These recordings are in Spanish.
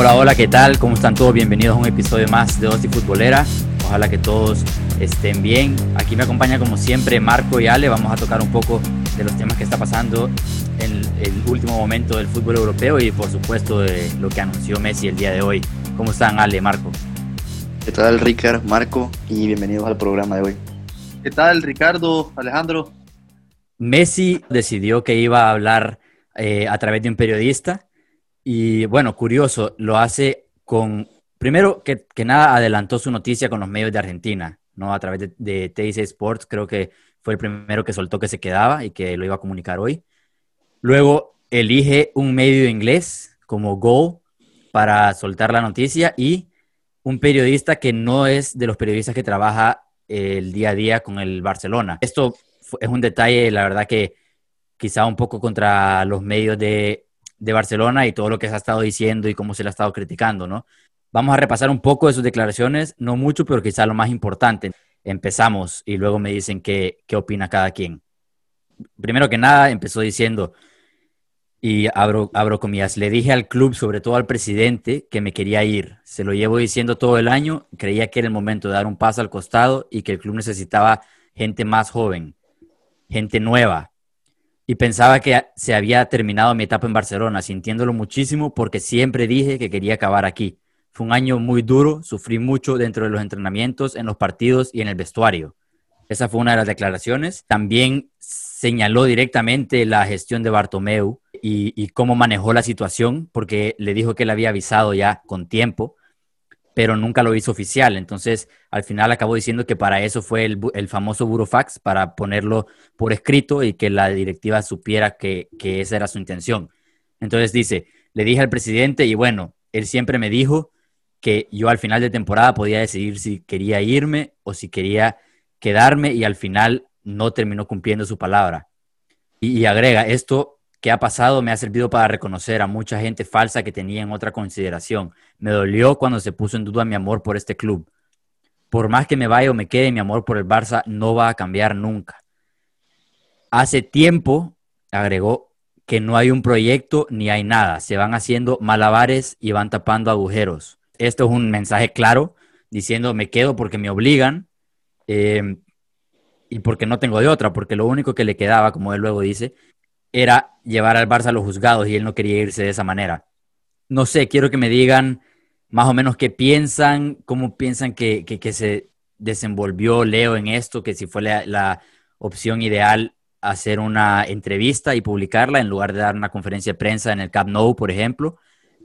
Hola, hola, ¿qué tal? ¿Cómo están todos? Bienvenidos a un episodio más de Dosis Futbolera. Ojalá que todos estén bien. Aquí me acompaña como siempre Marco y Ale. Vamos a tocar un poco de los temas que está pasando en el último momento del fútbol europeo y por supuesto de lo que anunció Messi el día de hoy. ¿Cómo están Ale, Marco? ¿Qué tal Ricard, Marco? Y bienvenidos al programa de hoy. ¿Qué tal Ricardo, Alejandro? Messi decidió que iba a hablar eh, a través de un periodista y bueno, curioso, lo hace con, primero que, nada, adelantó su noticia con los medios de Argentina, ¿no? A través de, de TIC Sports, creo que fue el primero que soltó que se quedaba y que lo iba a comunicar hoy. Luego elige un medio inglés como Go para soltar la noticia y un periodista que no es de los periodistas que trabaja el día a día con el Barcelona. Esto es un detalle, la verdad que quizá un poco contra los medios de de Barcelona y todo lo que se ha estado diciendo y cómo se le ha estado criticando, ¿no? Vamos a repasar un poco de sus declaraciones, no mucho, pero quizá lo más importante. Empezamos y luego me dicen qué, qué opina cada quien. Primero que nada, empezó diciendo, y abro, abro comillas, le dije al club, sobre todo al presidente, que me quería ir. Se lo llevo diciendo todo el año, creía que era el momento de dar un paso al costado y que el club necesitaba gente más joven, gente nueva, y pensaba que se había terminado mi etapa en Barcelona, sintiéndolo muchísimo porque siempre dije que quería acabar aquí. Fue un año muy duro, sufrí mucho dentro de los entrenamientos, en los partidos y en el vestuario. Esa fue una de las declaraciones. También señaló directamente la gestión de Bartomeu y, y cómo manejó la situación, porque le dijo que le había avisado ya con tiempo pero nunca lo hizo oficial. Entonces, al final acabó diciendo que para eso fue el, famoso burofax, para ponerlo por escrito y que la directiva supiera que, que esa era su intención. Entonces dice, le dije al presidente y bueno, él siempre me dijo que yo al final de temporada podía decidir si quería irme o si quería quedarme y al final no terminó cumpliendo su palabra. Y agrega, esto que ha pasado me ha servido para reconocer a mucha gente falsa que tenía en otra consideración. Me dolió cuando se puso en duda mi amor por este club. Por más que me vaya o me quede, mi amor por el Barça no va a cambiar nunca. Hace tiempo, agregó, que no hay un proyecto ni hay nada. Se van haciendo malabares y van tapando agujeros. Esto es un mensaje claro diciendo me quedo porque me obligan eh, y porque no tengo de otra, porque lo único que le quedaba, como él luego dice, era llevar al Barça a los juzgados y él no quería irse de esa manera. No sé, quiero que me digan más o menos qué piensan, cómo piensan que, se desenvolvió Leo en esto, que si fue la, opción ideal hacer una entrevista y publicarla en lugar de dar una conferencia de prensa en el Camp Nou, por ejemplo.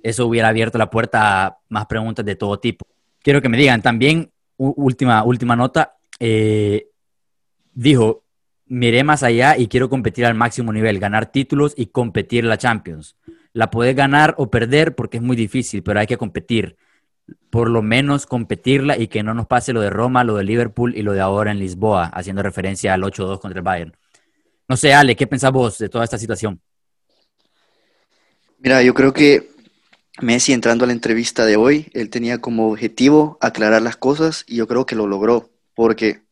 Eso hubiera abierto la puerta a más preguntas de todo tipo. Quiero que me digan también, última, última nota, eh, dijo, miré más allá y quiero competir al máximo nivel, ganar títulos y competir la Champions. La puedes ganar o perder porque es muy difícil, pero hay que competir. Por lo menos competirla y que no nos pase lo de Roma, lo de Liverpool y lo de ahora en Lisboa, haciendo referencia al 8-2 contra el Bayern. No sé, Ale, ¿qué pensás vos de toda esta situación? Mira, yo creo que Messi entrando a la entrevista de hoy, él tenía como objetivo aclarar las cosas y yo creo que lo logró, porque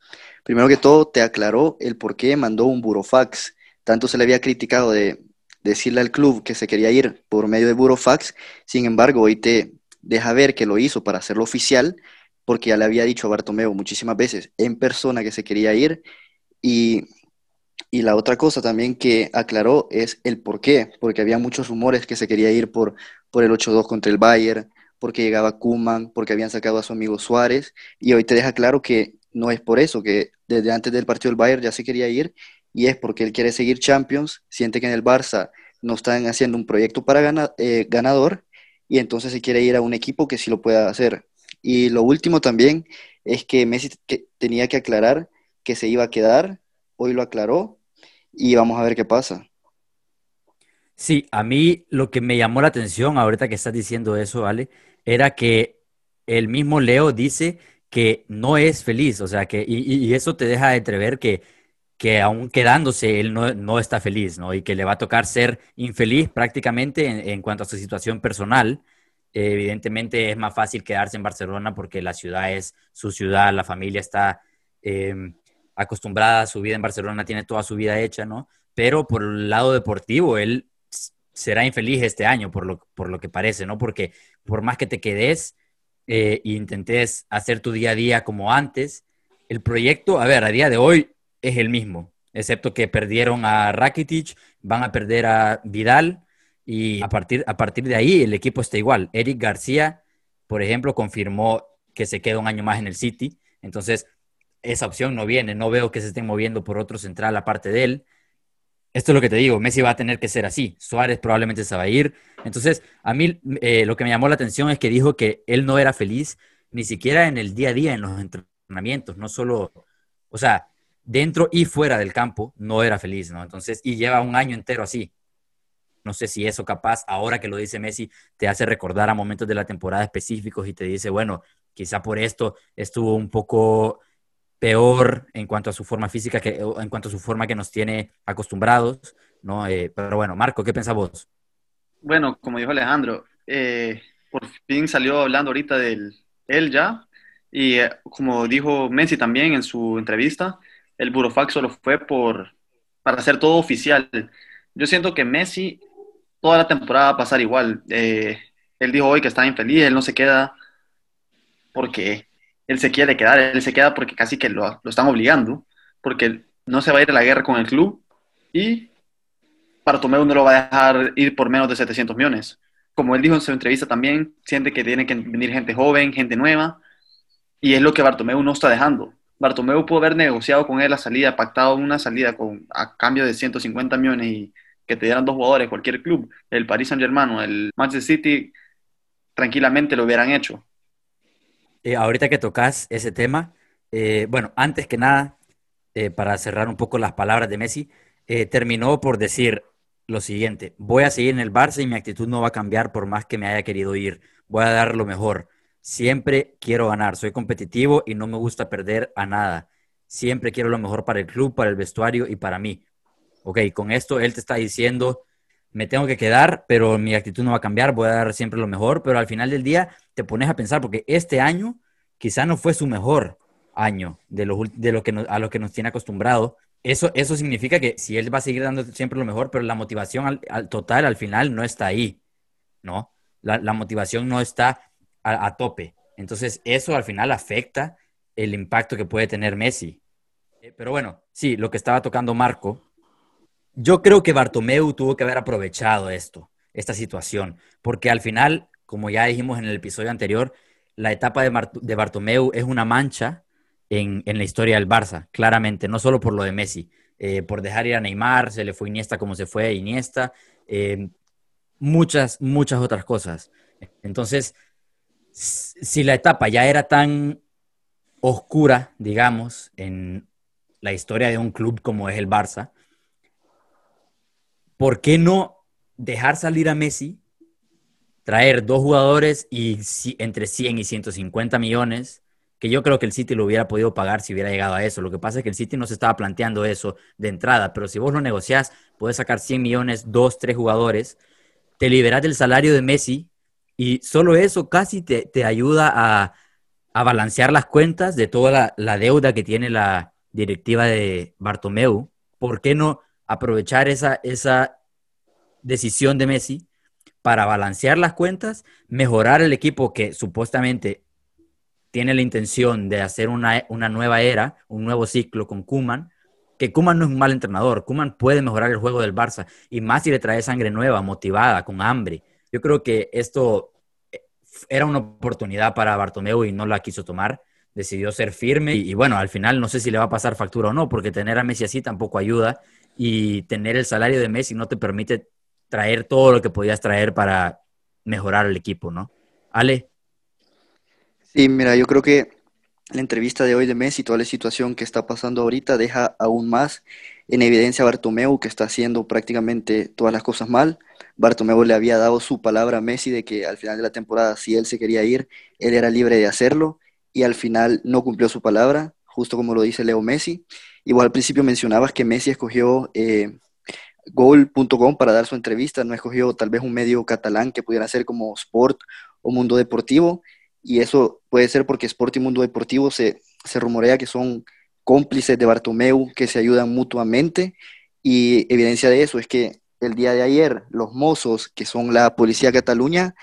Primero que todo, te aclaró el por qué mandó un burofax. Tanto se le había criticado de decirle al club que se quería ir por medio de burofax, sin embargo, hoy te deja ver que lo hizo para hacerlo oficial, porque ya le había dicho a Bartomeu muchísimas veces en persona que se quería ir. Y, y la otra cosa también que aclaró es el por qué, porque había muchos rumores que se quería ir por, por el 8-2 contra el Bayern, porque llegaba Kuman, porque habían sacado a su amigo Suárez, y hoy te deja claro que no es por eso, que desde antes del partido del Bayern ya se quería ir y es porque él quiere seguir Champions, siente que en el Barça no están haciendo un proyecto para eh, ganador y entonces se quiere ir a un equipo que sí lo pueda hacer. Y lo último también es que Messi tenía que aclarar que se iba a quedar, hoy lo aclaró y vamos a ver qué pasa. Sí, a mí lo que me llamó la atención ahorita que estás diciendo eso, Ale, era que el mismo Leo dice que no es feliz, o sea, que, y, eso te deja entrever que, que aún quedándose, él no, está feliz, ¿no? Y que le va a tocar ser infeliz prácticamente en, cuanto a su situación personal. evidentemente es más fácil quedarse en Barcelona porque la ciudad es su ciudad, la familia está em, acostumbrada a su vida en Barcelona, tiene toda su vida hecha, ¿no? Pero por el lado deportivo, él será infeliz este año, por lo, por lo que parece, ¿no? Porque por más que te quedes e intentes hacer tu día a día como antes, el proyecto, a ver, a día de hoy es el mismo, excepto que perdieron a Rakitic, van a perder a Vidal y a partir, a partir de ahí el equipo está igual. Eric García, por ejemplo, confirmó que se queda un año más en el City, entonces esa opción no viene, no veo que se estén moviendo por otro central aparte de él. Esto es lo que te digo, Messi va a tener que ser así, Suárez probablemente se va a ir. Entonces, a mí eh, lo que me llamó la atención es que dijo que él no era feliz ni siquiera en el día a día, en los entrenamientos, no solo, o sea, dentro y fuera del campo, no era feliz, ¿no? Entonces, y lleva un año entero así. No sé si eso capaz, ahora que lo dice Messi, te hace recordar a momentos de la temporada específicos y te dice, bueno, quizá por esto estuvo un poco peor en cuanto a su forma física, que, en cuanto a su forma que nos tiene acostumbrados, ¿no? Eh, pero bueno, Marco, ¿qué pensás vos? Bueno, como dijo Alejandro, eh, por fin salió hablando ahorita del él ya, y eh, como dijo Messi también en su entrevista, el Burofax solo fue por, para hacer todo oficial. Yo siento que Messi toda la temporada va a pasar igual. él dijo hoy que está infeliz, él no se queda porque él se quiere quedar, él se queda porque casi que lo, lo están obligando, porque no se va a ir a la guerra con el club y Bartomeu no lo va a dejar ir por menos de 700 millones. Como él dijo en su entrevista también, siente que tiene que venir gente joven, gente nueva, y es lo que Bartomeu no está dejando. Bartomeu pudo haber negociado con él la salida, pactado una salida con, a cambio de 150 millones y que te dieran dos jugadores, cualquier club, el Paris Saint Germain o el Manchester City, tranquilamente lo hubieran hecho. Eh, ahorita que tocas ese tema, eh, bueno, antes que nada, eh, para cerrar un poco las palabras de Messi, terminó por decir lo siguiente, voy a seguir en el Barça y mi actitud no va a cambiar por más que me haya querido ir, voy a dar lo mejor, siempre quiero ganar, soy competitivo y no me gusta perder a nada, siempre quiero lo mejor para el club, para el vestuario y para mí. Ok, con esto él te está diciendo me tengo que quedar, pero mi actitud no va a cambiar, voy a dar siempre lo mejor, pero al final del día te pones a pensar, porque este año quizá no fue su mejor año de lo, de lo que a lo que nos tiene acostumbrado. Eso, eso significa que si él va a seguir dando siempre lo mejor, pero la motivación al, total al final no está ahí, ¿no? La, motivación no está a, tope. Entonces, eso al final afecta el impacto que puede tener Messi. Eh, pero bueno, sí, lo que estaba tocando Marco yo creo que Bartomeu tuvo que haber aprovechado esto, esta situación, porque al final, como ya dijimos en el episodio anterior, la etapa de, de Bartomeu es una mancha en, la historia del Barça, claramente, no solo por lo de Messi, eh, por dejar ir a Neymar, se le fue Iniesta como se fue Iniesta, eh, muchas, muchas otras cosas. Entonces, si la etapa ya era tan oscura, digamos, en la historia de un club como es el Barça, ¿por qué no dejar salir a Messi, traer dos jugadores y entre 100 y 150 millones, que yo creo que el City lo hubiera podido pagar si hubiera llegado a eso. Lo que pasa es que el City no se estaba planteando eso de entrada, pero si vos lo negociás, puedes sacar 100 millones, dos, tres jugadores, te liberás del salario de Messi y solo eso casi te, ayuda a, balancear las cuentas de toda la, deuda que tiene la directiva de Bartomeu. ¿Por qué no? aprovechar esa, esa decisión de Messi para balancear las cuentas, mejorar el equipo que supuestamente tiene la intención de hacer una, nueva era, un nuevo ciclo con Kuman, que Kuman no es un mal entrenador, Kuman puede mejorar el juego del Barça y más si le trae sangre nueva, motivada, con hambre. Yo creo que esto eh, era una oportunidad para Bartomeu y no la quiso tomar. Decidió ser firme y, y bueno, al final no sé si le va a pasar factura o no, porque tener a Messi así tampoco ayuda y tener el salario de Messi no te permite traer todo lo que podías traer para mejorar el equipo, ¿no? Ale. Sí, mira, yo creo que la entrevista de hoy de Messi, toda la situación que está pasando ahorita, deja aún más en evidencia a Bartomeu, que está haciendo prácticamente todas las cosas mal. Bartomeu le había dado su palabra a Messi de que al final de la temporada, si él se quería ir, él era libre de hacerlo, y al final no cumplió su palabra, justo como lo dice Leo Messi. Igual al principio mencionabas que Messi escogió eh, Goal.com para dar su entrevista, no escogió tal vez un medio catalán que pudiera ser como Sport o Mundo Deportivo, y eso puede ser porque Sport y Mundo Deportivo se, se rumorea que son cómplices de Bartomeu, que se ayudan mutuamente, y evidencia de eso es que el día de ayer, los mozos, que son la policía de Cataluña,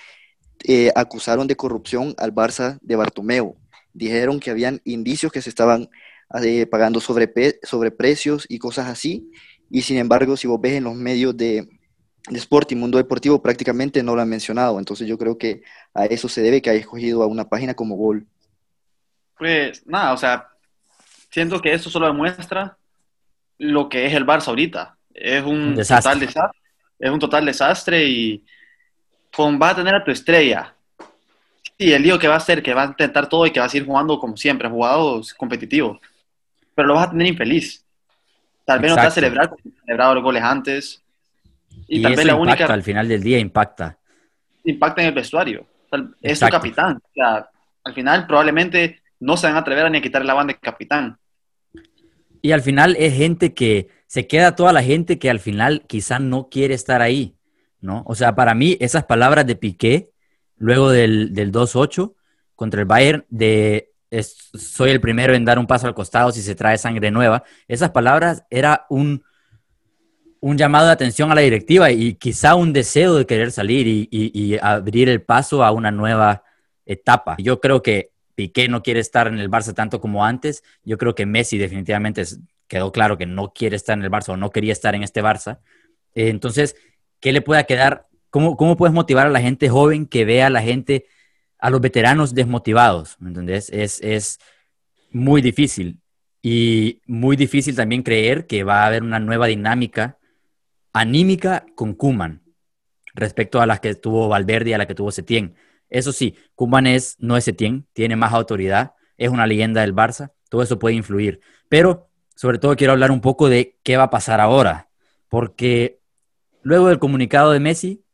eh, acusaron de corrupción al Barça de Bartomeu. Dijeron que habían indicios que se estaban eh, pagando sobre, precios y cosas así. Y sin embargo, si vos ves en los medios de, de sport y mundo deportivo, prácticamente no lo han mencionado. Entonces yo creo que a eso se debe que haya escogido a una página como Gol. Pues nada, o sea, siento que eso solo demuestra lo que es el Barça ahorita. Es un total desastre. Es un total desastre y con, vas a tener a tu estrella. Sí, el lío que va a hacer, que va a intentar todo y que va a seguir jugando como siempre, jugados competitivos. Pero lo vas a tener infeliz. Tal vez no te va a celebrar celebrado los goles antes. Y, tal vez la única. Al final del día impacta. Impacta en el vestuario. Es tu capitán. O sea, al final probablemente no se van a atrever a ni a quitar la banda de capitán. Y al final es gente que se queda toda la gente que al final quizá no quiere estar ahí, ¿no? O sea, para mí esas palabras de Piqué, luego del, del 2-8 contra el Bayern, de soy el primero en dar un paso al costado si se trae sangre nueva, esas palabras era un, un llamado de atención a la directiva y quizá un deseo de querer salir y, abrir el paso a una nueva etapa. Yo creo que Piqué no quiere estar en el Barça tanto como antes. Yo creo que Messi definitivamente quedó claro que no quiere estar en el Barça o no quería estar en este Barça. Eh, entonces, ¿qué le pueda quedar? ¿Cómo, ¿Cómo puedes motivar a la gente joven que vea a la gente, a los veteranos desmotivados? ¿Me? Es, es muy difícil. Y muy difícil también creer que va a haber una nueva dinámica anímica con Kuman respecto a las que tuvo Valverde y a la que tuvo Setién. Eso sí, Kuman es, no es Etienne, tiene más autoridad, es una leyenda del Barça, todo eso puede influir. Pero sobre todo quiero hablar un poco de qué va a pasar ahora, porque luego del comunicado de Messi,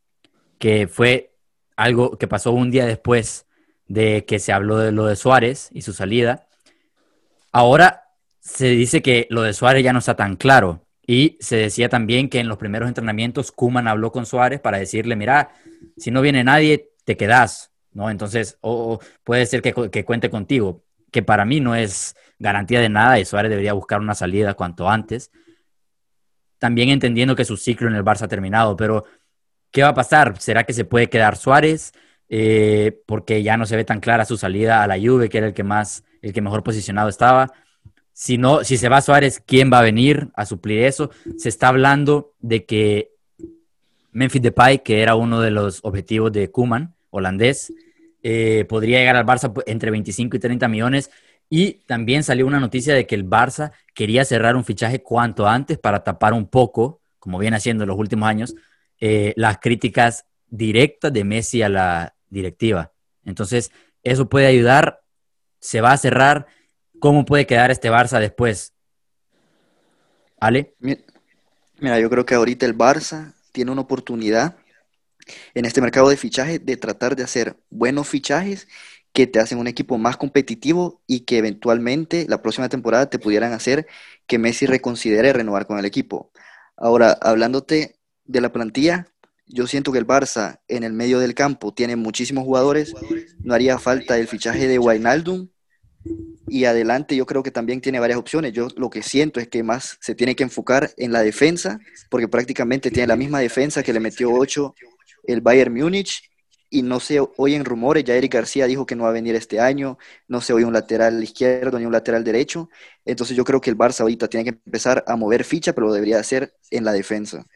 que fue algo que pasó un día después de que se habló de lo de Suárez y su salida, ahora se dice que lo de Suárez ya no está tan claro. Y se decía también que en los primeros entrenamientos Kuman habló con Suárez para decirle, mira, si no viene nadie, te quedas, ¿no? Entonces, o, puede ser que, cuente contigo, que para mí no es garantía de nada y Suárez debería buscar una salida cuanto antes. También entendiendo que su ciclo en el Barça ha terminado, pero ¿qué va a pasar? ¿Será que se puede quedar Suárez? Eh, porque ya no se ve tan clara su salida a la Juve, que era el que más, el que mejor posicionado estaba. Si no, si se va Suárez, ¿quién va a venir a suplir eso? Se está hablando de que Memphis Depay, que era uno de los objetivos de Kuman, holandés, eh, podría llegar al Barça entre 25 y 30 millones. Y también salió una noticia de que el Barça quería cerrar un fichaje cuanto antes para tapar un poco, como viene haciendo en los últimos años, eh, las críticas directas de Messi a la directiva. Entonces, eso puede ayudar, se va a cerrar. ¿Cómo puede quedar este Barça después? ¿Ale? Mira, yo creo que ahorita el Barça tiene una oportunidad en este mercado de fichajes de tratar de hacer buenos fichajes que te hacen un equipo más competitivo y que eventualmente la próxima temporada te pudieran hacer que Messi reconsidere renovar con el equipo. Ahora, hablándote de la plantilla, yo siento que el Barça en el medio del campo tiene muchísimos jugadores, no haría falta el fichaje de Wijnaldum y adelante yo creo que también tiene varias opciones. Yo lo que siento es que más se tiene que enfocar en la defensa, porque prácticamente tiene la misma defensa que le metió 8 el Bayern Múnich. Y no se oyen rumores, ya Eric García dijo que no va a venir este año, no se oye un lateral izquierdo ni un lateral derecho. Entonces yo creo que el Barça ahorita tiene que empezar a mover ficha, pero lo debería hacer en la defensa.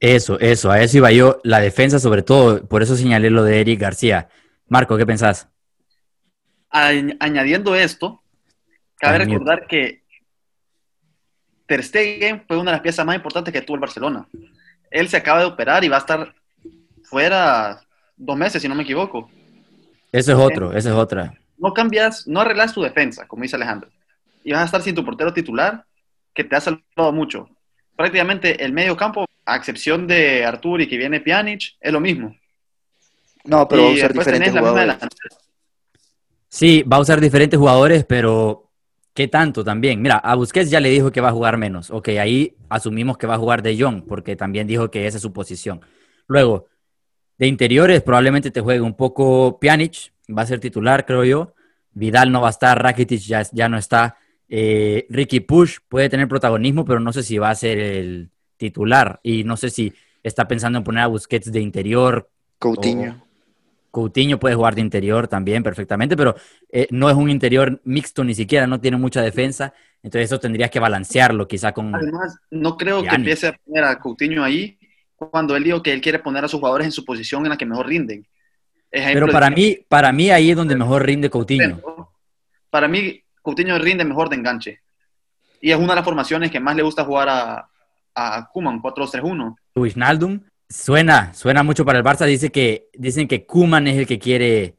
Eso, eso, a eso iba yo, la defensa sobre todo, por eso señalé lo de Eric García. Marco, ¿qué pensás? Añadiendo esto, cabe recordar que Ter Stegen fue una de las piezas más importantes que tuvo el Barcelona. Él se acaba de operar y va a estar fuera dos meses, si no me equivoco. Eso es otro, esa es otra. No cambias, no arreglas tu defensa, como dice Alejandro. Y vas a estar sin tu portero titular, que te ha salvado mucho. Prácticamente el medio campo, a excepción de Artur y que viene Pjanic, es lo mismo. No, pero va a diferentes jugadores. Sí, va a usar diferentes jugadores, pero ¿qué tanto también? Mira, a Busquets ya le dijo que va a jugar menos. Ok, ahí asumimos que va a jugar de Jong, porque también dijo que esa es su posición. Luego, de interiores probablemente te juegue un poco Pjanic, va a ser titular, creo yo. Vidal no va a estar, Rakitic ya, ya no está. Eh, Ricky Push puede tener protagonismo, pero no sé si va a ser el titular. Y no sé si está pensando en poner a Busquets de interior. Coutinho. Coutinho puede jugar de interior también perfectamente, pero eh, no es un interior mixto ni siquiera, no tiene mucha defensa. Entonces eso tendrías que balancearlo quizá con... Además, no creo que empiece a poner a Coutinho ahí cuando él dijo que él quiere poner a sus jugadores en su posición en la que mejor rinden. pero para mí, para mí ahí es donde mejor rinde Coutinho. Para mí, Coutinho rinde mejor de enganche. Y es una de las formaciones que más le gusta jugar a, a Kuman, 4-2-3-1. Wijnaldum suena, suena mucho para el Barça. Dice que, dicen que Kuman es el que quiere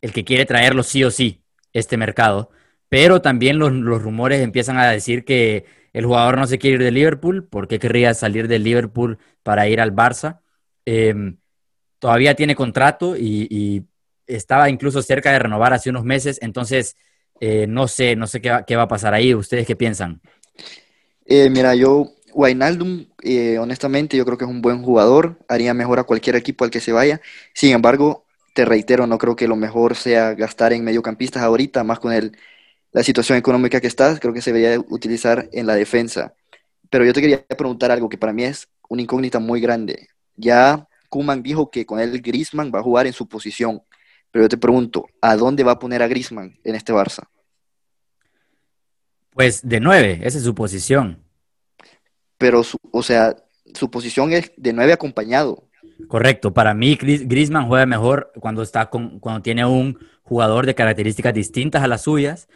el que quiere traerlo sí o sí, este mercado. Pero también los, rumores empiezan a decir que el jugador no se quiere ir de Liverpool. ¿Por qué querría salir de Liverpool para ir al Barça? Em, todavía tiene contrato y, estaba incluso cerca de renovar hace unos meses. Entonces, eh, no sé, no sé qué va, qué va, a pasar ahí. ¿Ustedes qué piensan? Eh, mira, yo, Wijnaldum, eh, honestamente, yo creo que es un buen jugador. Haría mejor a cualquier equipo al que se vaya. Sin embargo, te reitero, no creo que lo mejor sea gastar en mediocampistas ahorita, más con el la situación económica que estás, creo que se debería utilizar en la defensa. Pero yo te quería preguntar algo que para mí es una incógnita muy grande. Ya Kuman dijo que con él Grisman va a jugar en su posición. Pero yo te pregunto, ¿a dónde va a poner a Grisman en este Barça? Pues de nueve, esa es su posición. Pero, o sea, su posición es de nueve acompañado. Correcto, para mí Grisman juega mejor cuando está con, cuando tiene un jugador de características distintas a las suyas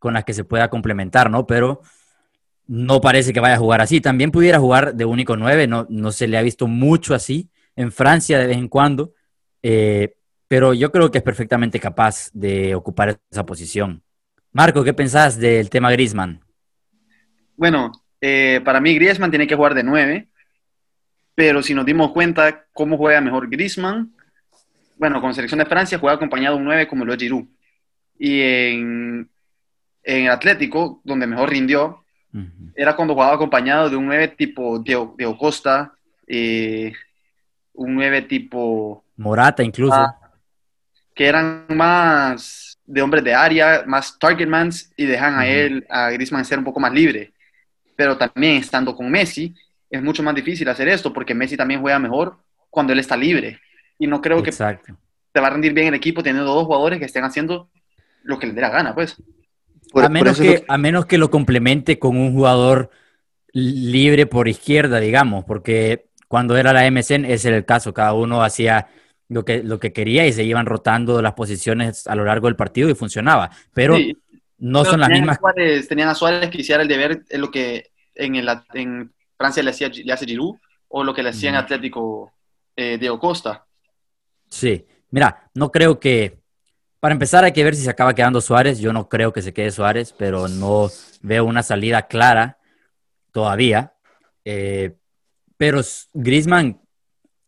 con las que se pueda complementar, ¿no? Pero no parece que vaya a jugar así. También pudiera jugar de único nueve, no, no se le ha visto mucho así. En Francia de vez en cuando, eh, pero yo creo que es perfectamente capaz de ocupar esa posición. Marco, ¿qué pensás del tema Griezmann? Bueno, eh, para mí Griezmann tiene que jugar de nueve, pero si nos dimos cuenta cómo juega mejor Griezmann, bueno, con selección de Francia juega acompañado de un nueve como lo es Giroud. Y en en el Atlético, donde mejor rindió, era cuando jugaba acompañado de un 9 tipo Diego, Costa, eh, un 9 tipo... Morata incluso. Ah, que eran más de hombres de área, más targetmans y dejan a él, a Griezmann, ser un poco más libre. Pero también estando con Messi, es mucho más difícil hacer esto porque Messi también juega mejor cuando él está libre. Y no creo que te va a rendir bien el equipo teniendo dos jugadores que estén haciendo lo que les dé la gana, pues. A, menos que, a menos que lo complemente con un jugador libre por izquierda, digamos, porque cuando era la MSN ese era el caso, cada uno hacía lo que, lo que quería y se iban rotando las posiciones a lo largo del partido y funcionaba, pero no son las mismas. tenían a Suárez que hiciera el deber en lo que en, el, en Francia le, hacía, le hace Giroud o lo que le hacía en Atlético eh, Diego Costa. Sí, mira, no creo que para empezar, hay que ver si se acaba quedando Suárez. Yo no creo que se quede Suárez, pero no veo una salida clara todavía. Eh, pero Grisman,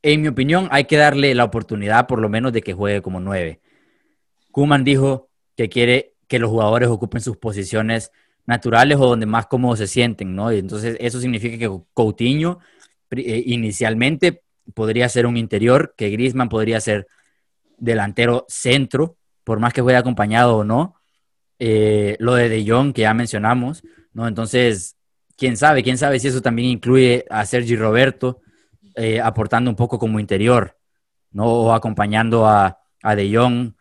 en mi opinión, hay que darle la oportunidad por lo menos de que juegue como nueve. Kuman dijo que quiere que los jugadores ocupen sus posiciones naturales o donde más cómodos se sienten, ¿no? Y entonces eso significa que Coutinho eh, inicialmente podría ser un interior, que Grisman podría ser delantero centro por más que juegue acompañado o no. Eh, lo de De Jong que ya mencionamos, ¿no? Entonces, quién sabe, quién sabe si eso también incluye a Sergi Roberto eh, aportando un poco como interior, ¿no? O acompañando a, a De Jong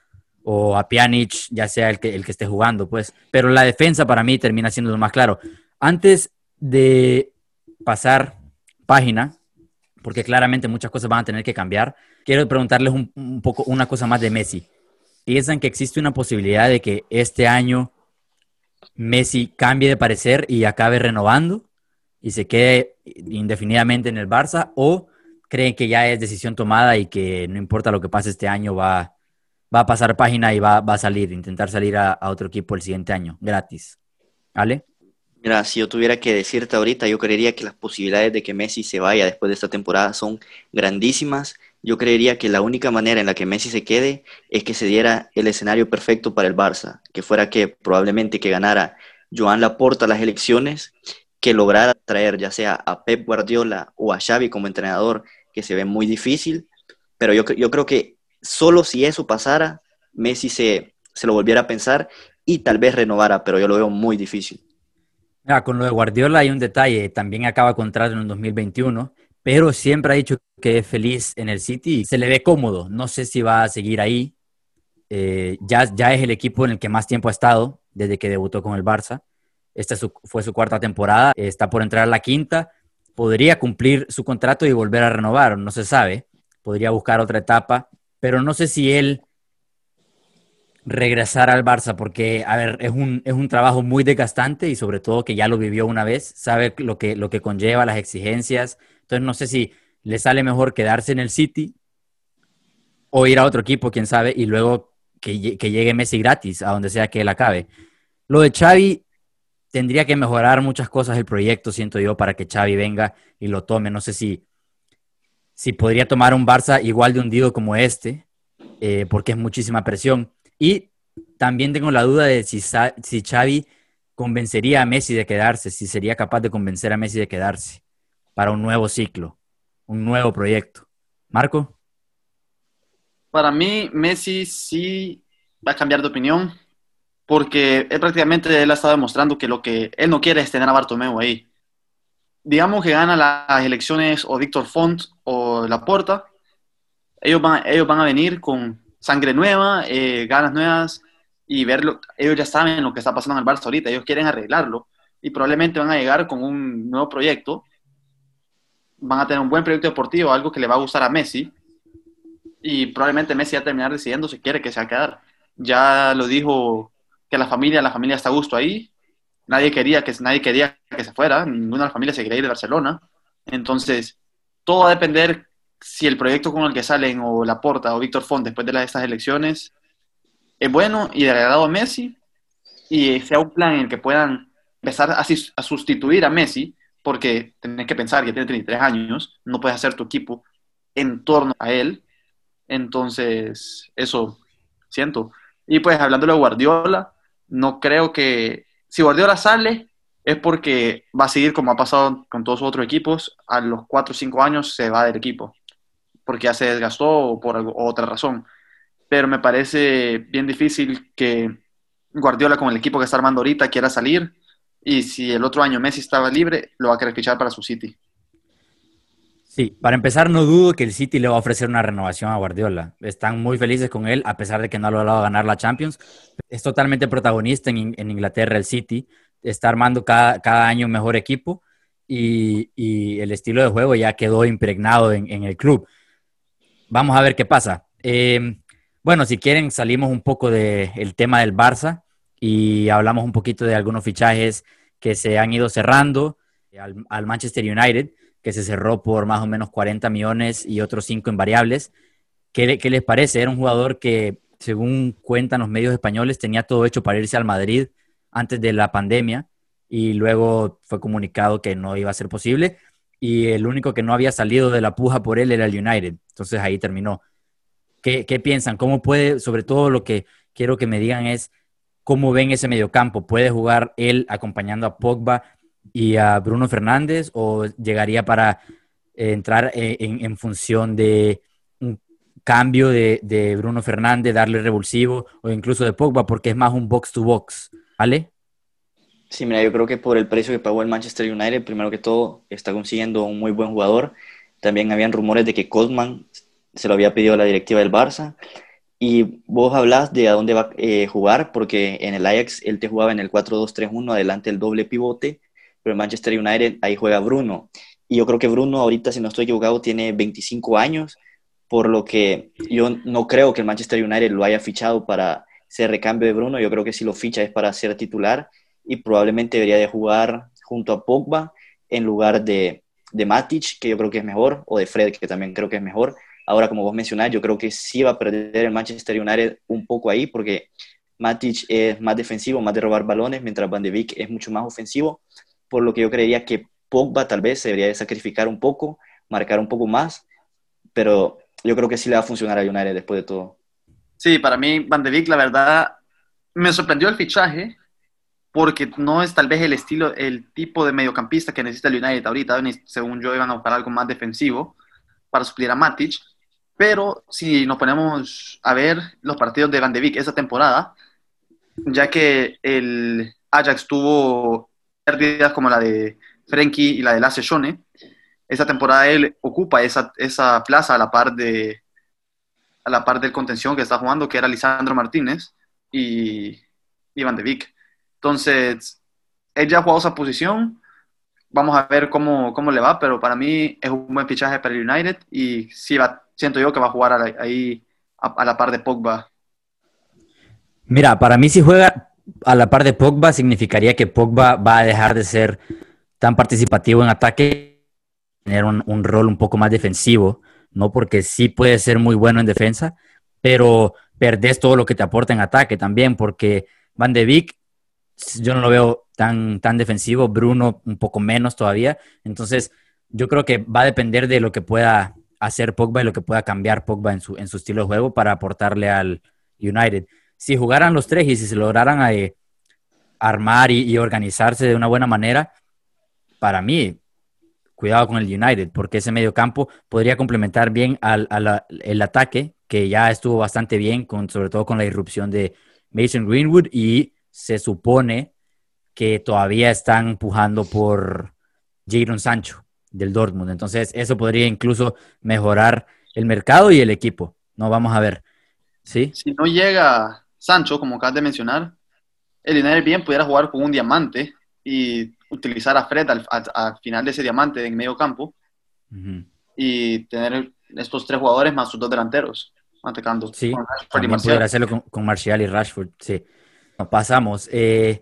o a Pjanic, ya sea el que, el que esté jugando, pues. Pero la defensa para mí termina siendo lo más claro. Antes de pasar página, porque claramente muchas cosas van a tener que cambiar, quiero preguntarles un, poco una cosa más de Messi piensan que existe una posibilidad de que este año Messi cambie de parecer y acabe renovando y se quede indefinidamente en el Barça o creen que ya es decisión tomada y que no importa lo que pase este año va, va a pasar página y va, va a salir, intentar salir a, a, otro equipo el siguiente año, gratis. ¿Vale? Mira, si yo tuviera que decirte ahorita, yo creería que las posibilidades de que Messi se vaya después de esta temporada son grandísimas yo creería que la única manera en la que Messi se quede es que se diera el escenario perfecto para el Barça, que fuera que probablemente que ganara Joan Laporta las elecciones, que lograra traer ya sea a Pep Guardiola o a Xavi como entrenador, que se ve muy difícil, pero yo, yo creo que solo si eso pasara, Messi se, se lo volviera a pensar y tal vez renovara, pero yo lo veo muy difícil. con lo de Guardiola hay un detalle, también acaba contrato en el 2021, pero siempre ha dicho que es feliz en el City y se le ve cómodo. No sé si va a seguir ahí. Eh, ya, ya es el equipo en el que más tiempo ha estado desde que debutó con el Barça. Esta fue su cuarta temporada, está por entrar a la quinta. Podría cumplir su contrato y volver a renovar, no se sabe. Podría buscar otra etapa, pero no sé si él regresar al Barça, porque, a ver, es un, es un trabajo muy desgastante y sobre todo que ya lo vivió una vez, sabe lo que, lo que conlleva, las exigencias. Entonces, no sé si le sale mejor quedarse en el City o ir a otro equipo, quién sabe, y luego que, que llegue Messi gratis a donde sea que él acabe. Lo de Xavi tendría que mejorar muchas cosas el proyecto, siento yo, para que Xavi venga y lo tome. No sé si, si podría tomar un Barça igual de hundido como este, eh, porque es muchísima presión. Y también tengo la duda de si, si Xavi convencería a Messi de quedarse, si sería capaz de convencer a Messi de quedarse para un nuevo ciclo, un nuevo proyecto. Marco. Para mí, Messi sí va a cambiar de opinión, porque prácticamente él ha estado demostrando que lo que él no quiere es tener a Bartomeu ahí. Digamos que gana las elecciones o Víctor Font o Laporta, ellos van, ellos van a venir con sangre nueva, eh, ganas nuevas y verlo. Ellos ya saben lo que está pasando en el Barça ahorita, ellos quieren arreglarlo y probablemente van a llegar con un nuevo proyecto. Van a tener un buen proyecto deportivo, algo que le va a gustar a Messi. Y probablemente Messi va a terminar decidiendo si quiere que se va quedar. Ya lo dijo que la familia, la familia está a gusto ahí. Nadie quería que, nadie quería que se fuera, ninguna de las familias se quería ir de Barcelona. Entonces, todo va a depender si el proyecto con el que salen o Laporta o Víctor Font después de estas elecciones es bueno y de agradado a Messi y sea un plan en el que puedan empezar a, a sustituir a Messi, porque tenés que pensar que tiene 33 años, no puedes hacer tu equipo en torno a él. Entonces, eso siento. Y pues hablando de Guardiola, no creo que si Guardiola sale es porque va a seguir como ha pasado con todos los otros equipos, a los 4 o 5 años se va del equipo porque ya se desgastó o por otra razón. Pero me parece bien difícil que Guardiola con el equipo que está armando ahorita quiera salir y si el otro año Messi estaba libre, lo va a querer fichar para su City. Sí, para empezar, no dudo que el City le va a ofrecer una renovación a Guardiola. Están muy felices con él, a pesar de que no ha logrado ganar la Champions. Es totalmente protagonista en, Inglaterra el City. Está armando cada, cada año un mejor equipo y, el estilo de juego ya quedó impregnado en, el club. Vamos a ver qué pasa. Em, bueno, si quieren, salimos un poco del tema del Barça y hablamos un poquito de algunos fichajes que se han ido cerrando al, Manchester United, que se cerró por más o menos 40 millones y otros 5 en variables. ¿Qué, ¿Qué les parece? Era un jugador que, según cuentan los medios españoles, tenía todo hecho para irse al Madrid antes de la pandemia y luego fue comunicado que no iba a ser posible y el único que no había salido de la puja por él era el United. Entonces ahí terminó. ¿Qué, piensan? ¿Cómo puede, sobre todo lo que quiero que me digan es, cómo ven ese mediocampo? ¿Puede jugar él acompañando a Pogba y a Bruno Fernández o llegaría para eh, entrar eh, en, función de un cambio de, de, Bruno Fernández, darle revulsivo o incluso de Pogba porque es más un box to box? ¿Vale? Sí, mira, yo creo que por el precio que pagó el Manchester United, primero que todo, está consiguiendo un muy buen jugador. También habían rumores de que Cosman se lo había pedido a la directiva del Barça. Y vos hablas de a dónde va a eh, jugar, porque en el Ajax él te jugaba en el 4-2-3-1, adelante el doble pivote, pero en Manchester United ahí juega Bruno. Y yo creo que Bruno ahorita, si no estoy equivocado, tiene 25 años, por lo que yo no creo que el Manchester United lo haya fichado para ser recambio de Bruno, yo creo que si lo ficha es para ser titular y probablemente debería de jugar junto a Pogba en lugar de, de Matic, que yo creo que es mejor, o de Fred, que también creo que es mejor. Ahora, como vos mencionás, yo creo que sí va a perder el Manchester United un poco ahí, porque Matic es más defensivo, más de robar balones, mientras Van de Beek es mucho más ofensivo, por lo que yo creería que Pogba tal vez se debería de sacrificar un poco, marcar un poco más, pero yo creo que sí le va a funcionar a United después de todo. Sí, para mí Van de Beek, la verdad, me sorprendió el fichaje, porque no es tal vez el estilo, el tipo de mediocampista que necesita el United ahorita. Según yo, iban a buscar algo más defensivo para suplir a Matic. Pero si nos ponemos a ver los partidos de Van de Beek esa temporada, ya que el Ajax tuvo pérdidas como la de Frenkie y la de Lasse Schone, esta temporada él ocupa esa, esa plaza a la par de a la par del contención que está jugando, que era Lisandro Martínez y Iván de Vic. Entonces, él ya ha jugado esa posición. Vamos a ver cómo, cómo le va, pero para mí es un buen fichaje para el United y va, siento yo que va a jugar ahí a, la par de Pogba. Mira, para mí si juega a la par de Pogba significaría que Pogba va a dejar de ser tan participativo en ataque, tener un rol un poco más defensivo ¿no? Porque sí puede ser muy bueno en defensa, pero perdés todo lo que te aporta en ataque también, porque Van de Beek, yo no lo veo tan, tan defensivo, Bruno un poco menos todavía, entonces yo creo que va a depender de lo que pueda hacer Pogba y lo que pueda cambiar Pogba en su, en su estilo de juego para aportarle al United. Si jugaran los tres y si se lograran eh, armar y organizarse de una buena manera, para mí cuidado con el United, porque ese medio campo podría complementar bien al, el ataque, que ya estuvo bastante bien, con, sobre todo con la irrupción de Mason Greenwood, y se supone que todavía están empujando por Jadon Sancho del Dortmund. Entonces, eso podría incluso mejorar el mercado y el equipo. No, vamos a ver. ¿Sí? Si no llega Sancho, como acabas de mencionar, el United bien pudiera jugar con un diamante y utilizar a Fred al, final de ese diamante en medio campo y tener estos tres jugadores más sus dos delanteros atacando. Sí, también poder hacerlo con, Martial y Rashford, sí. pasamos. Eh,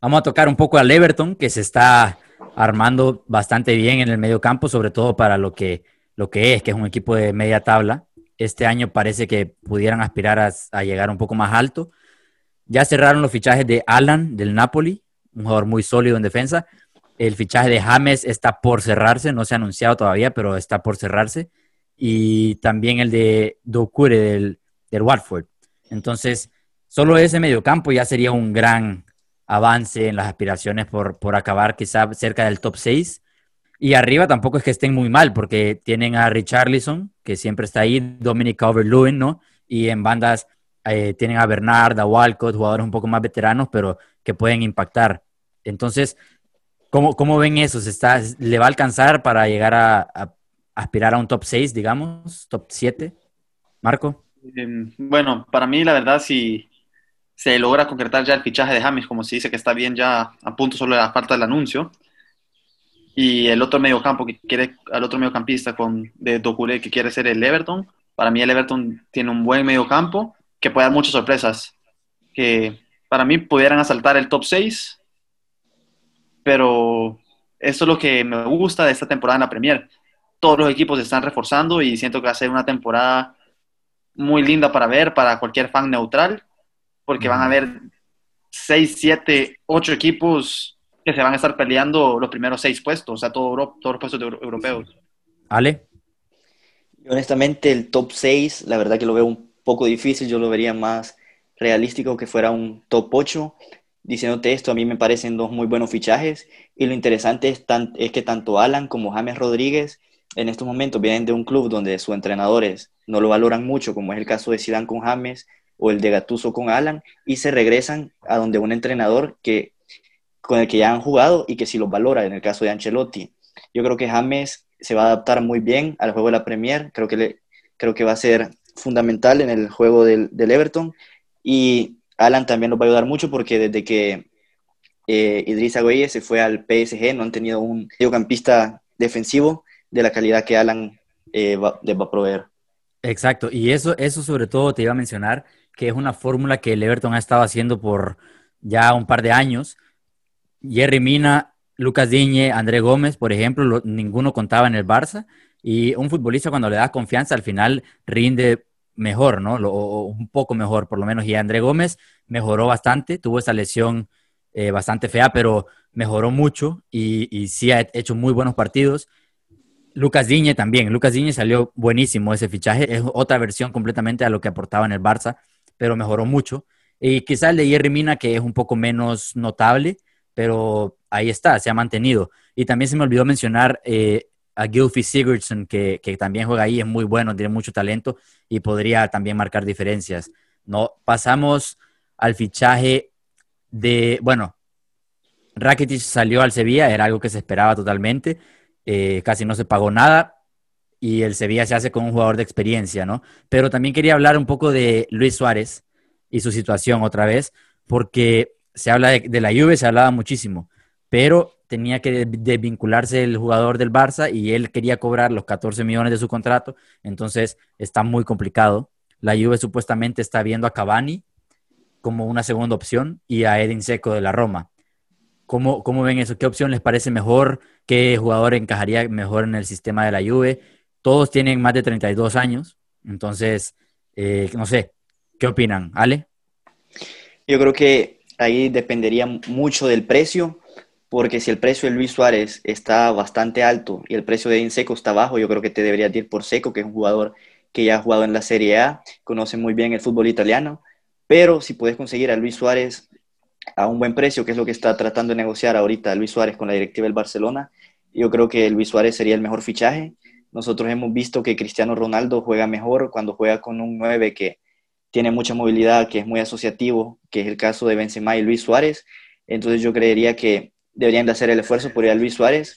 vamos a tocar un poco al Everton, que se está armando bastante bien en el medio campo, sobre todo para lo que, lo que es, que es un equipo de media tabla. Este año parece que pudieran aspirar a, a llegar un poco más alto. Ya cerraron los fichajes de Alan del Napoli, un jugador muy sólido en defensa. El fichaje de James está por cerrarse, no se ha anunciado todavía, pero está por cerrarse. Y también el de Dokure del, del Watford. Entonces, solo ese mediocampo ya sería un gran avance en las aspiraciones por, por acabar quizá cerca del top 6. Y arriba tampoco es que estén muy mal, porque tienen a Richarlison, que siempre está ahí, Dominic Calvert-Lewin, ¿no? Y en bandas eh, tienen a Bernard, a Walcott, jugadores un poco más veteranos, pero que pueden impactar. Entonces, ¿cómo, cómo ven eso? ¿Se está, ¿Le va a alcanzar para llegar a, aspirar a un top 6, digamos, top 7? Marco. Em, bueno, para mí la verdad si se logra concretar ya el fichaje de James, como se dice que está bien ya a punto solo de la falta del anuncio, y el otro mediocampo que quiere, al otro mediocampista con, de Docure que quiere ser el Everton, para mí el Everton tiene un buen mediocampo que puede dar muchas sorpresas, que para mí pudieran asaltar el top 6, pero eso es lo que me gusta de esta temporada en la Premier. Todos los equipos se están reforzando y siento que va a ser una temporada muy linda para ver para cualquier fan neutral, porque van a haber 6, 7, 8 equipos que se van a estar peleando los primeros 6 puestos, o sea, todos los puestos europeos. Ale. Honestamente, el top 6, la verdad que lo veo un poco difícil, yo lo vería más realístico que fuera un top 8. Diciéndote esto, a mí me parecen dos muy buenos fichajes y lo interesante es, que tanto Alan como James Rodríguez en estos momentos vienen de un club donde sus entrenadores no lo valoran mucho, como es el caso de Zidane con James o el de Gatuso con Alan, y se regresan a donde un entrenador que, con el que ya han jugado y que sí los valora, en el caso de Ancelotti. Yo creo que James se va a adaptar muy bien al juego de la Premier, creo que, creo que va a ser fundamental en el juego del, del Everton y Alan también nos va a ayudar mucho porque desde que eh, Idrissa se fue al PSG no han tenido un mediocampista defensivo de la calidad que Alan eh, va, les va a proveer. Exacto, y eso, eso sobre todo te iba a mencionar, que es una fórmula que el Everton ha estado haciendo por ya un par de años. Jerry Mina, Lucas Diñe, André Gómez, por ejemplo, ninguno contaba en el Barça. Y un futbolista cuando le da confianza al final rinde mejor, ¿no? o un poco mejor, por lo menos. Y André Gómez mejoró bastante, tuvo esa lesión eh, bastante fea, pero mejoró mucho y, sí ha hecho muy buenos partidos. Lucas Diñe también. Lucas Diñe salió buenísimo ese fichaje. Es otra versión completamente a lo que aportaba en el Barça, pero mejoró mucho. Y quizá el de Jerry Mina, que es un poco menos notable, pero ahí está, se ha mantenido. Y también se me olvidó mencionar eh, a Gilfie Sigurdsson, que, que, también juega ahí, es muy bueno, tiene mucho talento y podría también marcar diferencias. ¿no? Pasamos al fichaje de, bueno, Rakitic salió al Sevilla, era algo que se esperaba totalmente, eh, casi no se pagó nada y el Sevilla se hace con un jugador de experiencia, ¿no? Pero también quería hablar un poco de Luis Suárez y su situación otra vez, porque se habla de, la Juve, se hablaba muchísimo, pero tenía que desvincularse el jugador del Barça y él quería cobrar los 14 millones de su contrato, entonces está muy complicado. La Juve supuestamente está viendo a Cavani como una segunda opción y a Edin Seco de la Roma. ¿Cómo, ¿Cómo ven eso? ¿Qué opción les parece mejor? ¿Qué jugador encajaría mejor en el sistema de la Juve? Todos tienen más de 32 años, entonces, eh, no sé, ¿qué opinan? Ale. Yo creo que ahí dependería mucho del precio, porque si el precio de Luis Suárez está bastante alto y el precio de Inseco está bajo, yo creo que te deberías ir por Seco, que es un jugador que ya ha jugado en la Serie A, conoce muy bien el fútbol italiano, pero si puedes conseguir a Luis Suárez a un buen precio, que es lo que está tratando de negociar ahorita Luis Suárez con la directiva del Barcelona, yo creo que Luis Suárez sería el mejor fichaje. Nosotros hemos visto que Cristiano Ronaldo juega mejor cuando juega con un 9 que tiene mucha movilidad, que es muy asociativo, que es el caso de Benzema y Luis Suárez. Entonces yo creería que deberían de hacer el esfuerzo por ir a Luis Suárez,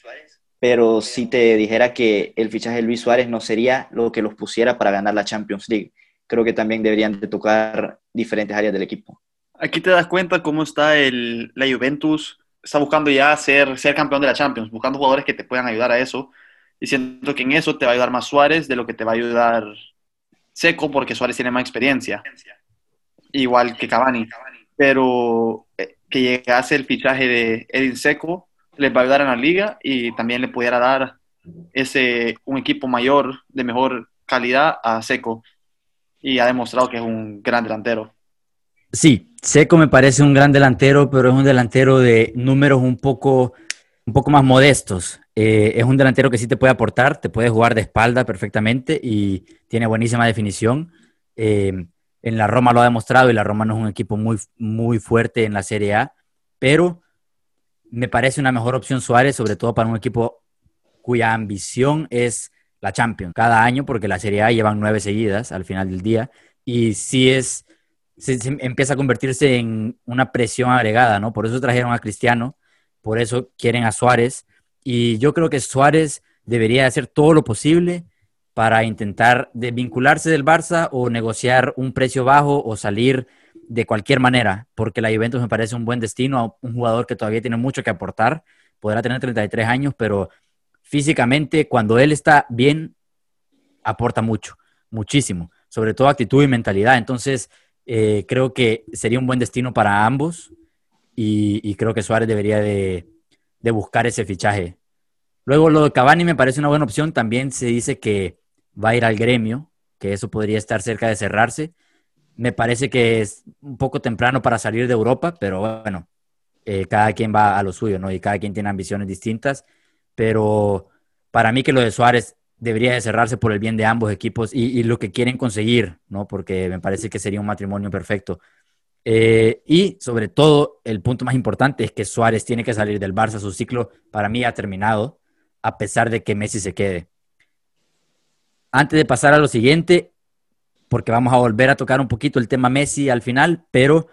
pero si te dijera que el fichaje de Luis Suárez no sería lo que los pusiera para ganar la Champions League. Creo que también deberían de tocar diferentes áreas del equipo. Aquí te das cuenta cómo está la Juventus, está buscando ya ser, ser campeón de la Champions, buscando jugadores que te puedan ayudar a eso. Y siento que en eso te va a ayudar más Suárez de lo que te va a ayudar Seco, porque Suárez tiene más experiencia, igual que Cavani. Pero eh, que llegase el fichaje de Edin Seco les va a ayudar en la liga y también le pudiera dar ese un equipo mayor de mejor calidad a Seco y ha demostrado que es un gran delantero. Sí, Seco me parece un gran delantero, pero es un delantero de números un poco, un poco más modestos. Eh, es un delantero que sí te puede aportar, te puede jugar de espalda perfectamente y tiene buenísima definición. Eh, en la Roma lo ha demostrado y la Roma no es un equipo muy, muy fuerte en la Serie A, pero me parece una mejor opción Suárez, sobre todo para un equipo cuya ambición es la Champions cada año, porque la Serie A llevan nueve seguidas al final del día y sí es, se, empieza a convertirse en una presión agregada, ¿no? Por eso trajeron a Cristiano, por eso quieren a Suárez y yo creo que Suárez debería hacer todo lo posible para intentar desvincularse del Barça o negociar un precio bajo o salir de cualquier manera, porque la Juventus me parece un buen destino a un jugador que todavía tiene mucho que aportar, podrá tener 33 años, pero físicamente cuando él está bien, aporta mucho, muchísimo, sobre todo actitud y mentalidad. Entonces, eh, creo que sería un buen destino para ambos y creo que Suárez debería de, buscar ese fichaje. Luego lo de Cavani me parece una buena opción. También se dice que va a ir al gremio, que eso podría estar cerca de cerrarse. Me parece que es un poco temprano para salir de Europa, pero bueno, eh, cada quien va a lo suyo, ¿no? Y cada quien tiene ambiciones distintas. Pero para mí que lo de Suárez debería de cerrarse por el bien de ambos equipos y, y lo que quieren conseguir, ¿no? Porque me parece que sería un matrimonio perfecto. Eh, y sobre todo, el punto más importante es que Suárez tiene que salir del Barça. Su ciclo para mí ha terminado, a pesar de que Messi se quede. Antes de pasar a lo siguiente, porque vamos a volver a tocar un poquito el tema Messi al final, pero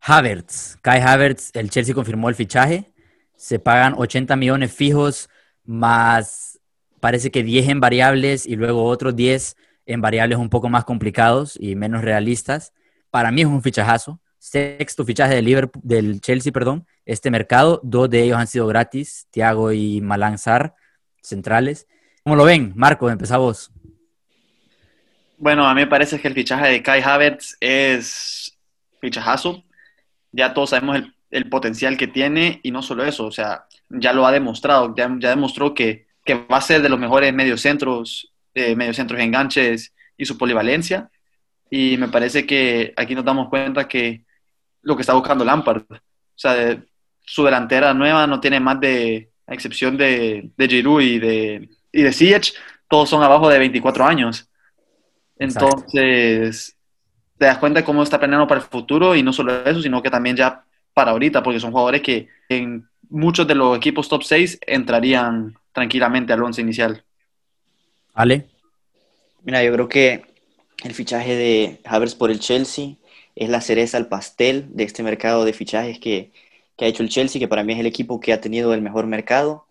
Havertz, Kai Havertz, el Chelsea confirmó el fichaje. Se pagan 80 millones fijos más, parece que 10 en variables y luego otros 10 en variables un poco más complicados y menos realistas para mí es un fichajazo. Sexto fichaje del, Liverpool, del Chelsea, perdón, este mercado. Dos de ellos han sido gratis, Thiago y Malanzar, centrales. ¿Cómo lo ven? Marco, empezamos. Bueno, a mí me parece que el fichaje de Kai Havertz es fichajazo. Ya todos sabemos el, potencial que tiene y no solo eso, o sea, ya lo ha demostrado, ya, demostró que, va a ser de los mejores mediocentros, eh, mediocentros enganches y su polivalencia. Y me parece que aquí nos damos cuenta que lo que está buscando Lampard, o sea, su delantera nueva no tiene más de, a excepción de, de Giroud y de, y de todos son abajo de 24 años. Entonces, te das cuenta de cómo está planeando para el futuro y no solo eso, sino que también ya para ahorita, porque son jugadores que en muchos de los equipos top 6 entrarían tranquilamente al once inicial. Ale. Mira, yo creo que el fichaje de Havertz por el Chelsea es la cereza al pastel de este mercado de fichajes que, que ha hecho el Chelsea, que para mí es el equipo que ha tenido el mejor mercado.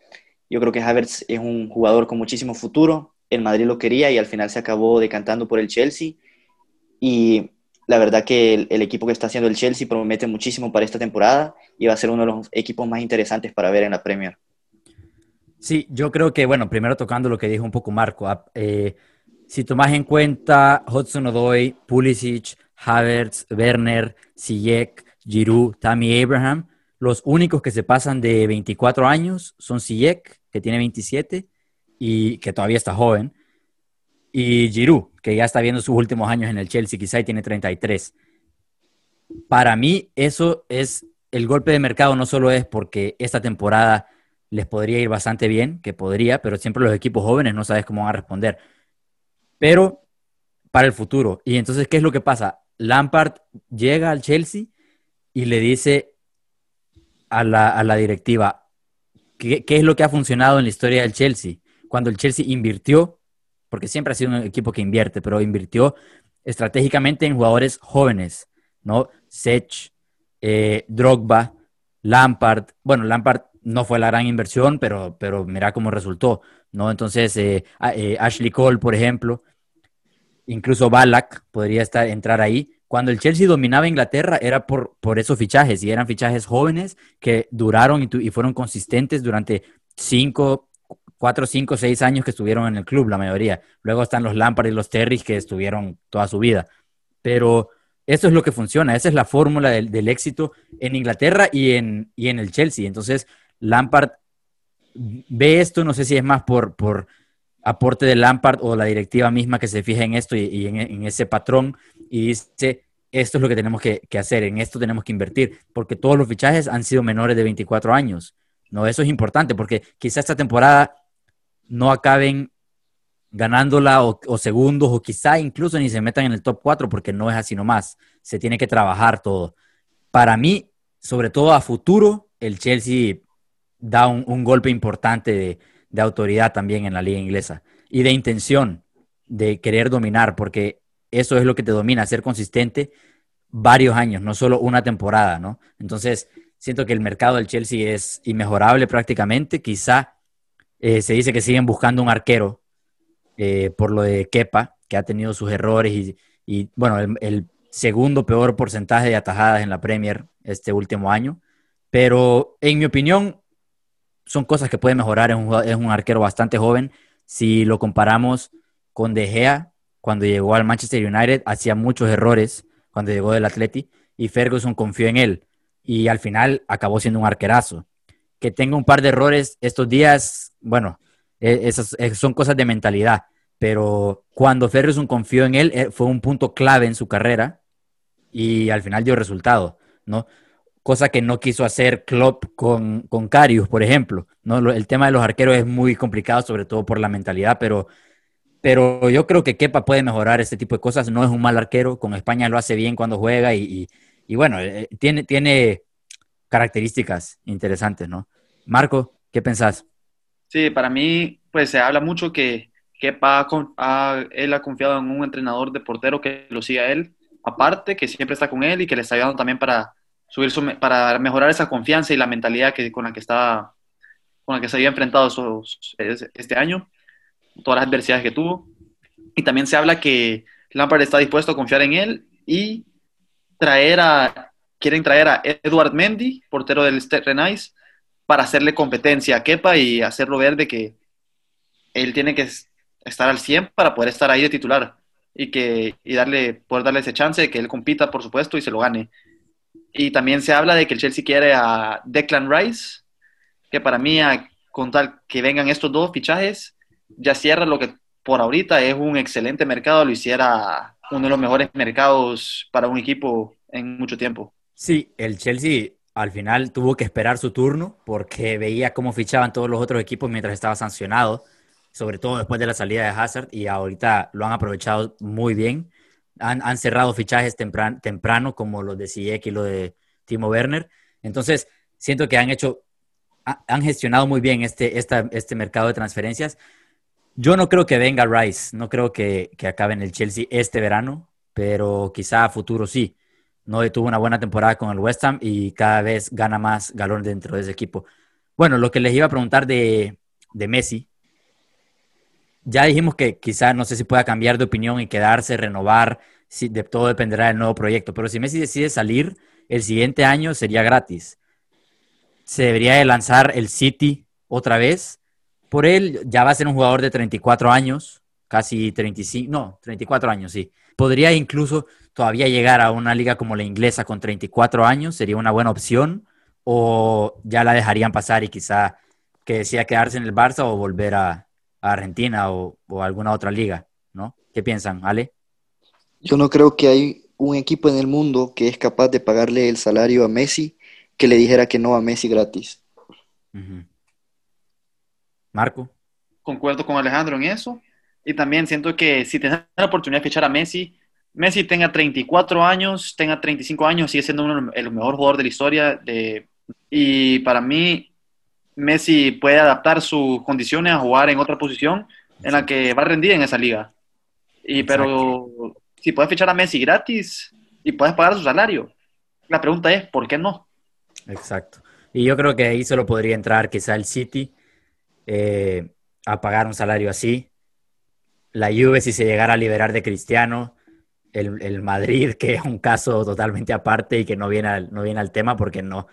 Yo creo que Havertz es un jugador con muchísimo futuro. El Madrid lo quería y al final se acabó decantando por el Chelsea. Y la verdad que el, equipo que está haciendo el Chelsea promete muchísimo para esta temporada y va a ser uno de los equipos más interesantes para ver en la Premier. Sí, yo creo que, bueno, primero tocando lo que dijo un poco Marco, ah, eh, si tomas en cuenta Hudson Odoi, Pulisic, Havertz, Werner, Ziyech, Giroud, Tammy Abraham, los únicos que se pasan de 24 años son Ziyech, que tiene 27 y que todavía está joven, y Giroud, que ya está viendo sus últimos años en el Chelsea, quizá y tiene 33. Para mí, eso es el golpe de mercado, no solo es porque esta temporada les podría ir bastante bien, que podría, pero siempre los equipos jóvenes no sabes cómo van a responder. Pero para el futuro. Y entonces, ¿qué es lo que pasa? Lampard llega al Chelsea y le dice a la, directiva, ¿qué, ¿qué, es lo que ha funcionado en la historia del Chelsea? Cuando el Chelsea invirtió, porque siempre ha sido un equipo que invierte, pero invirtió estratégicamente en jugadores jóvenes, ¿no? Sech, eh, Drogba, Lampard. Bueno, Lampard no fue la gran inversión, pero, pero mira cómo resultó, ¿no? Entonces, eh, eh, Ashley Cole, por ejemplo, incluso Balak podría estar, entrar ahí. Cuando el Chelsea dominaba Inglaterra era por, por esos fichajes y eran fichajes jóvenes que duraron y, y fueron consistentes durante cinco, cuatro, cinco, seis años que estuvieron en el club, la mayoría. Luego están los Lampard y los Terry que estuvieron toda su vida. Pero eso es lo que funciona, esa es la fórmula del, éxito en Inglaterra y en, y en el Chelsea. Entonces, Lampard ve esto, no sé si es más por, por aporte de Lampard o la directiva misma que se fija en esto y, en, ese patrón y dice, esto es lo que tenemos que, hacer, en esto tenemos que invertir, porque todos los fichajes han sido menores de 24 años. No, eso es importante porque quizá esta temporada no acaben ganándola o, segundos o quizá incluso ni se metan en el top 4 porque no es así nomás. Se tiene que trabajar todo. Para mí, sobre todo a futuro, el Chelsea da un, golpe importante de, autoridad también en la liga inglesa y de intención de querer dominar, porque eso es lo que te domina, ser consistente varios años, no solo una temporada, ¿no? Entonces, siento que el mercado del Chelsea es inmejorable prácticamente. Quizá eh, se dice que siguen buscando un arquero eh, por lo de Kepa, que ha tenido sus errores y, bueno, el, el, segundo peor porcentaje de atajadas en la Premier este último año. Pero en mi opinión, son cosas que puede mejorar. Es un, es un arquero bastante joven. Si lo comparamos con De Gea, cuando llegó al Manchester United, hacía muchos errores cuando llegó del Atleti y Ferguson confió en él y al final acabó siendo un arquerazo. Que tenga un par de errores estos días, bueno, e, esas son cosas de mentalidad, pero cuando Ferguson confió en él eh, fue un punto clave en su carrera y al final dio resultado, ¿no? cosa que no quiso hacer Klopp con, con Carius, por ejemplo. ¿no? El tema de los arqueros es muy complicado, sobre todo por la mentalidad, pero, pero yo creo que Kepa puede mejorar este tipo de cosas. No es un mal arquero, con España lo hace bien cuando juega y, y, bueno, eh, tiene, tiene características interesantes, ¿no? Marco, ¿qué pensás? Sí, para mí, pues se habla mucho que Kepa ha, él ha confiado en un entrenador de portero que lo siga a él, aparte, que siempre está con él y que le está ayudando también para subir para mejorar esa confianza y la mentalidad que, con, la que está, con la que se había enfrentado este año, todas las adversidades que tuvo. Y también se habla que Lampard está dispuesto a confiar en él y traer a, quieren traer a Edward Mendy, portero del Renais, para hacerle competencia a Kepa y hacerlo ver de que él tiene que estar al 100 para poder estar ahí de titular y que y darle poder darle ese chance de que él compita, por supuesto, y se lo gane. Y también se habla de que el Chelsea quiere a Declan Rice, que para mí, con tal que vengan estos dos fichajes, ya cierra lo que por ahorita es un excelente mercado, lo hiciera uno de los mejores mercados para un equipo en mucho tiempo. Sí, el Chelsea al final tuvo que esperar su turno porque veía cómo fichaban todos los otros equipos mientras estaba sancionado, sobre todo después de la salida de Hazard, y ahorita lo han aprovechado muy bien han, cerrado fichajes temprano, como los de Ziyech y lo de Timo Werner. Entonces, siento que han hecho, han gestionado muy bien este, este mercado de transferencias. Yo no creo que venga Rice, no creo que, que acabe en el Chelsea este verano, pero quizá a futuro sí. ¿No? tuvo una buena temporada con el West Ham y cada vez gana más galón dentro de ese equipo. Bueno, lo que les iba a preguntar de, de Messi, ya dijimos que quizás no sé si pueda cambiar de opinión y quedarse, renovar, si, de todo dependerá del nuevo proyecto, pero si Messi decide salir el siguiente año sería gratis. Se debería de lanzar el City otra vez. Por él ya va a ser un jugador de 34 años, casi 35, no, 34 años, sí. Podría incluso todavía llegar a una liga como la inglesa con 34 años, sería una buena opción, o ya la dejarían pasar y quizá que decía quedarse en el Barça o volver a, Argentina o, o, alguna otra liga, ¿no? ¿Qué piensan, Ale? Yo no creo que hay un equipo en el mundo que es capaz de pagarle el salario a Messi que le dijera que no a Messi gratis. Marco. Concuerdo con Alejandro en eso. Y también siento que si tienes la oportunidad de fichar a Messi, Messi tenga 34 años, tenga 35 años, sigue siendo uno, el mejor jugador de la historia. De, y para mí, Messi puede adaptar sus condiciones a jugar en otra posición en la que va a rendir en esa liga. Y, pero si puedes fichar a Messi gratis y puedes pagar su salario, la pregunta es, ¿por qué no? Exacto. Y yo creo que ahí solo podría entrar quizá el City eh, a pagar un salario así. La Juve si se llegara a liberar de Cristiano. El, Madrid, que es un caso totalmente aparte y que no viene al, no viene al tema porque no,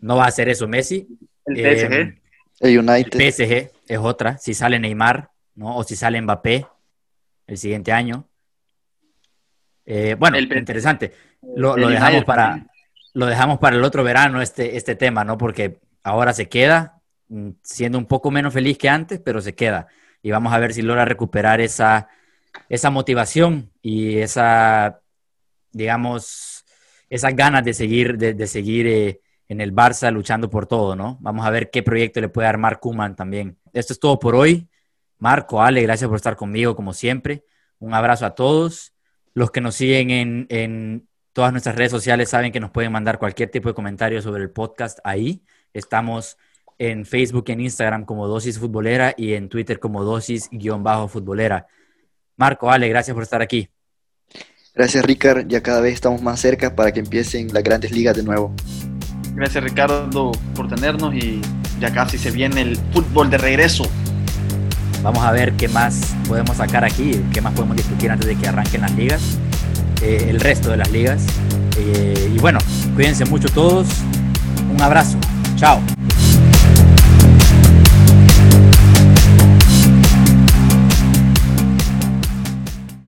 no va a hacer eso Messi. El PSG. Eh, el United. El PSG es otra. Si sale Neymar, ¿no? O si sale Mbappé el siguiente año. Eh, bueno, interesante. Lo, dejamos para, lo dejamos para el otro verano, este, este tema, ¿no? Porque ahora se queda, mm, siendo un poco menos feliz que antes, pero se queda. Y vamos a ver si logra recuperar esa, esa motivación y esa, digamos, esas ganas de seguir, de, seguir eh, en el Barça luchando por todo, ¿no? Vamos a ver qué proyecto le puede armar Kuman también. Esto es todo por hoy. Marco, Ale, gracias por estar conmigo como siempre. Un abrazo a todos los que nos siguen en, todas nuestras redes sociales saben que nos pueden mandar cualquier tipo de comentario sobre el podcast ahí. Estamos en Facebook en Instagram como Dosis Futbolera y en Twitter como Dosis-Futbolera. Marco, Ale, gracias por estar aquí. Gracias, Ricard. Ya cada vez estamos más cerca para que empiecen las grandes ligas de nuevo. Gracias, Ricardo, por tenernos y ya casi se viene el fútbol de regreso. Vamos a ver qué más podemos sacar aquí, qué más podemos discutir antes de que arranquen las ligas, eh, el resto de las ligas. Eh, y bueno, cuídense mucho todos. Un abrazo. Chao.